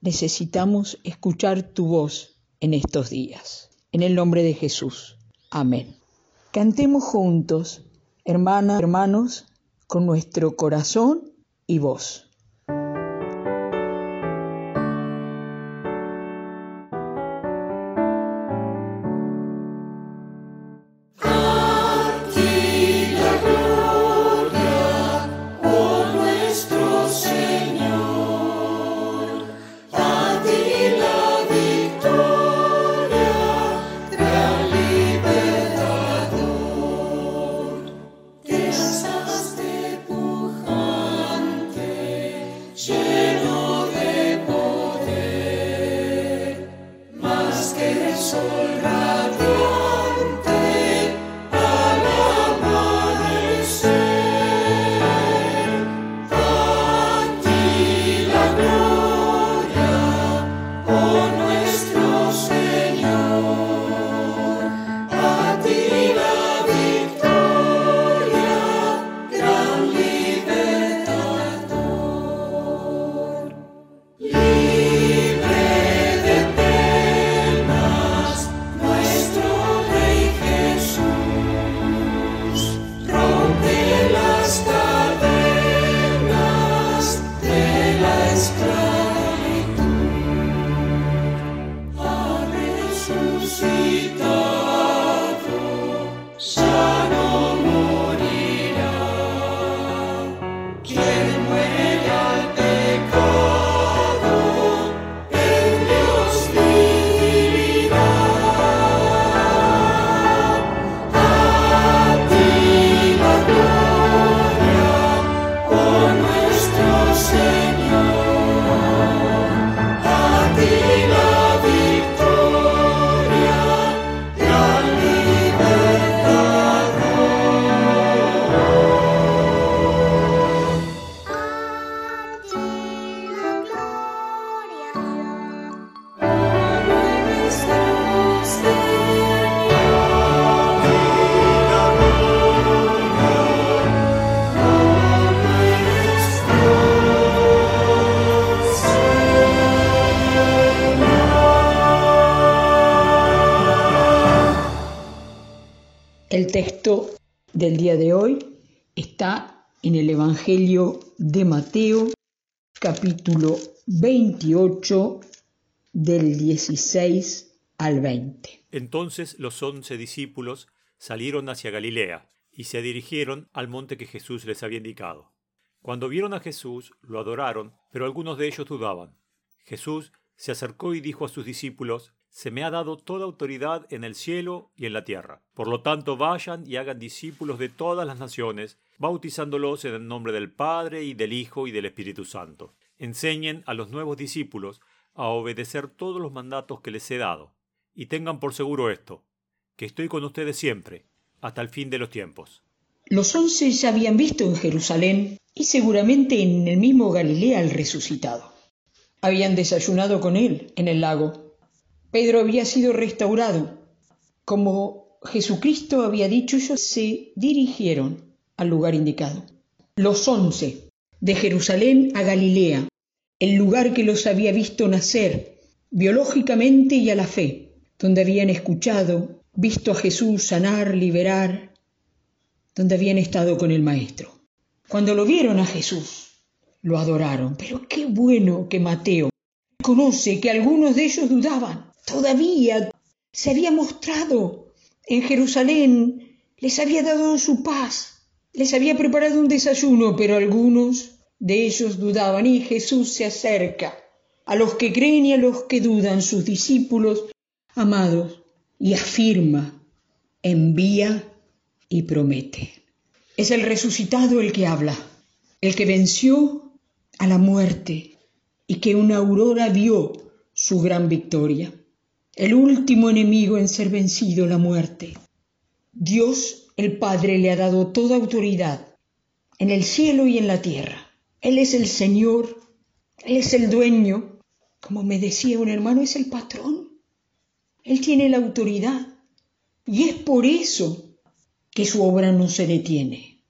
necesitamos escuchar tu voz en estos días. En el nombre de Jesús. Amén. Cantemos juntos, hermanas, hermanos, con nuestro corazón y voz. El del día de hoy está en el Evangelio de Mateo, capítulo 28, del 16 al 20. Entonces los once discípulos salieron hacia Galilea y se dirigieron al monte que Jesús les había indicado. Cuando vieron a Jesús, lo adoraron, pero algunos de ellos dudaban. Jesús se acercó y dijo a sus discípulos, se me ha dado toda autoridad en el cielo y en la tierra. Por lo tanto, vayan y hagan discípulos de todas las naciones, bautizándolos en el nombre del Padre y del Hijo y del Espíritu Santo. Enseñen a los nuevos discípulos a obedecer todos los mandatos que les he dado. Y tengan por seguro esto, que estoy con ustedes siempre, hasta el fin de los tiempos. Los once ya habían visto en Jerusalén y seguramente en el mismo Galilea al resucitado. Habían desayunado con él en el lago Pedro había sido restaurado. Como Jesucristo había dicho, ellos se dirigieron al lugar indicado. Los once, de Jerusalén a Galilea, el lugar que los había visto nacer, biológicamente y a la fe, donde habían escuchado, visto a Jesús sanar, liberar, donde habían estado con el Maestro. Cuando lo vieron a Jesús, lo adoraron. Pero qué bueno que Mateo conoce que algunos de ellos dudaban todavía se había mostrado en Jerusalén, les había dado su paz, les había preparado un desayuno, pero algunos de ellos dudaban y Jesús se acerca a los que creen y a los que dudan, sus discípulos amados, y afirma, envía y promete. Es el resucitado el que habla, el que venció a la muerte y que una aurora vio su gran victoria. El último enemigo en ser vencido, la muerte. Dios el Padre le ha dado toda autoridad en el cielo y en la tierra. Él es el Señor, Él es el dueño. Como me decía un hermano, es el patrón. Él tiene la autoridad. Y es por eso que su obra no se detiene.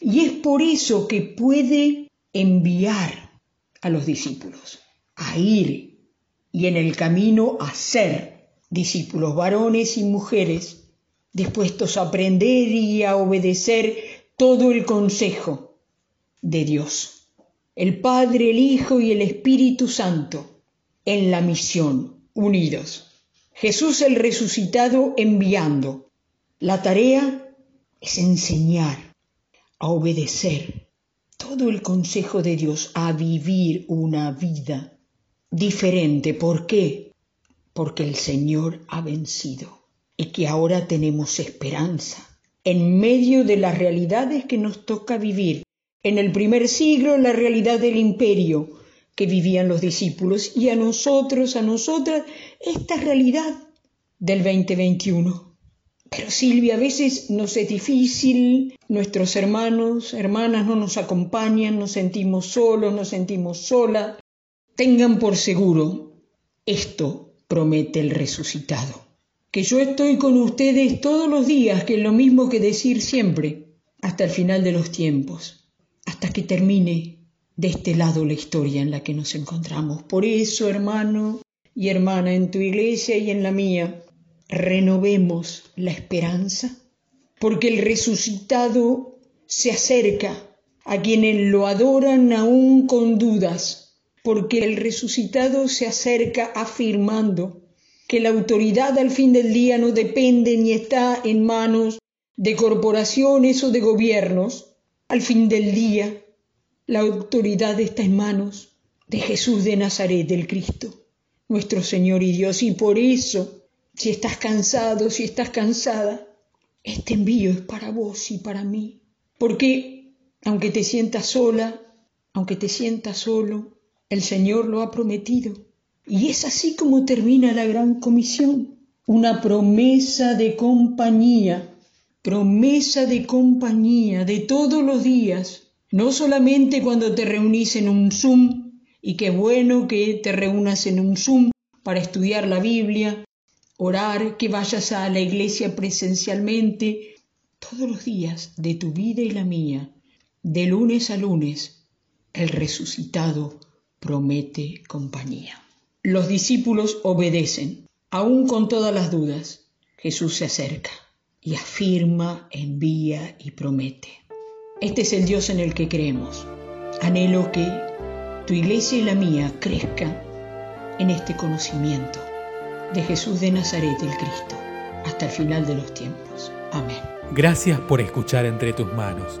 Y es por eso que puede enviar a los discípulos a ir y en el camino a ser discípulos varones y mujeres dispuestos a aprender y a obedecer todo el consejo de Dios, el Padre, el Hijo y el Espíritu Santo, en la misión, unidos. Jesús el resucitado enviando. La tarea es enseñar, a obedecer todo el consejo de Dios, a vivir una vida diferente. ¿Por qué? Porque el Señor ha vencido y que ahora tenemos esperanza en medio de las realidades que nos toca vivir. En el primer siglo la realidad del imperio que vivían los discípulos y a nosotros, a nosotras, esta realidad del 2021. Pero Silvia, a veces nos es difícil, nuestros hermanos, hermanas no nos acompañan, nos sentimos solos, nos sentimos solas. Tengan por seguro, esto promete el resucitado que yo estoy con ustedes todos los días, que es lo mismo que decir siempre, hasta el final de los tiempos, hasta que termine de este lado la historia en la que nos encontramos. Por eso, hermano y hermana, en tu iglesia y en la mía, renovemos la esperanza, porque el resucitado se acerca a quienes lo adoran aún con dudas, porque el resucitado se acerca afirmando que la autoridad al fin del día no depende ni está en manos de corporaciones o de gobiernos. Al fin del día, la autoridad está en manos de Jesús de Nazaret, del Cristo, nuestro Señor y Dios. Y por eso, si estás cansado, si estás cansada, este envío es para vos y para mí. Porque, aunque te sientas sola, aunque te sientas solo, el Señor lo ha prometido. Y es así como termina la gran comisión, una promesa de compañía, promesa de compañía de todos los días, no solamente cuando te reunís en un Zoom, y qué bueno que te reúnas en un Zoom para estudiar la Biblia, orar, que vayas a la iglesia presencialmente, todos los días de tu vida y la mía, de lunes a lunes, el resucitado promete compañía. Los discípulos obedecen, aún con todas las dudas. Jesús se acerca y afirma, envía y promete. Este es el Dios en el que creemos. Anhelo que tu iglesia y la mía crezcan en este conocimiento de Jesús de Nazaret el Cristo hasta el final de los tiempos. Amén. Gracias por escuchar Entre tus manos,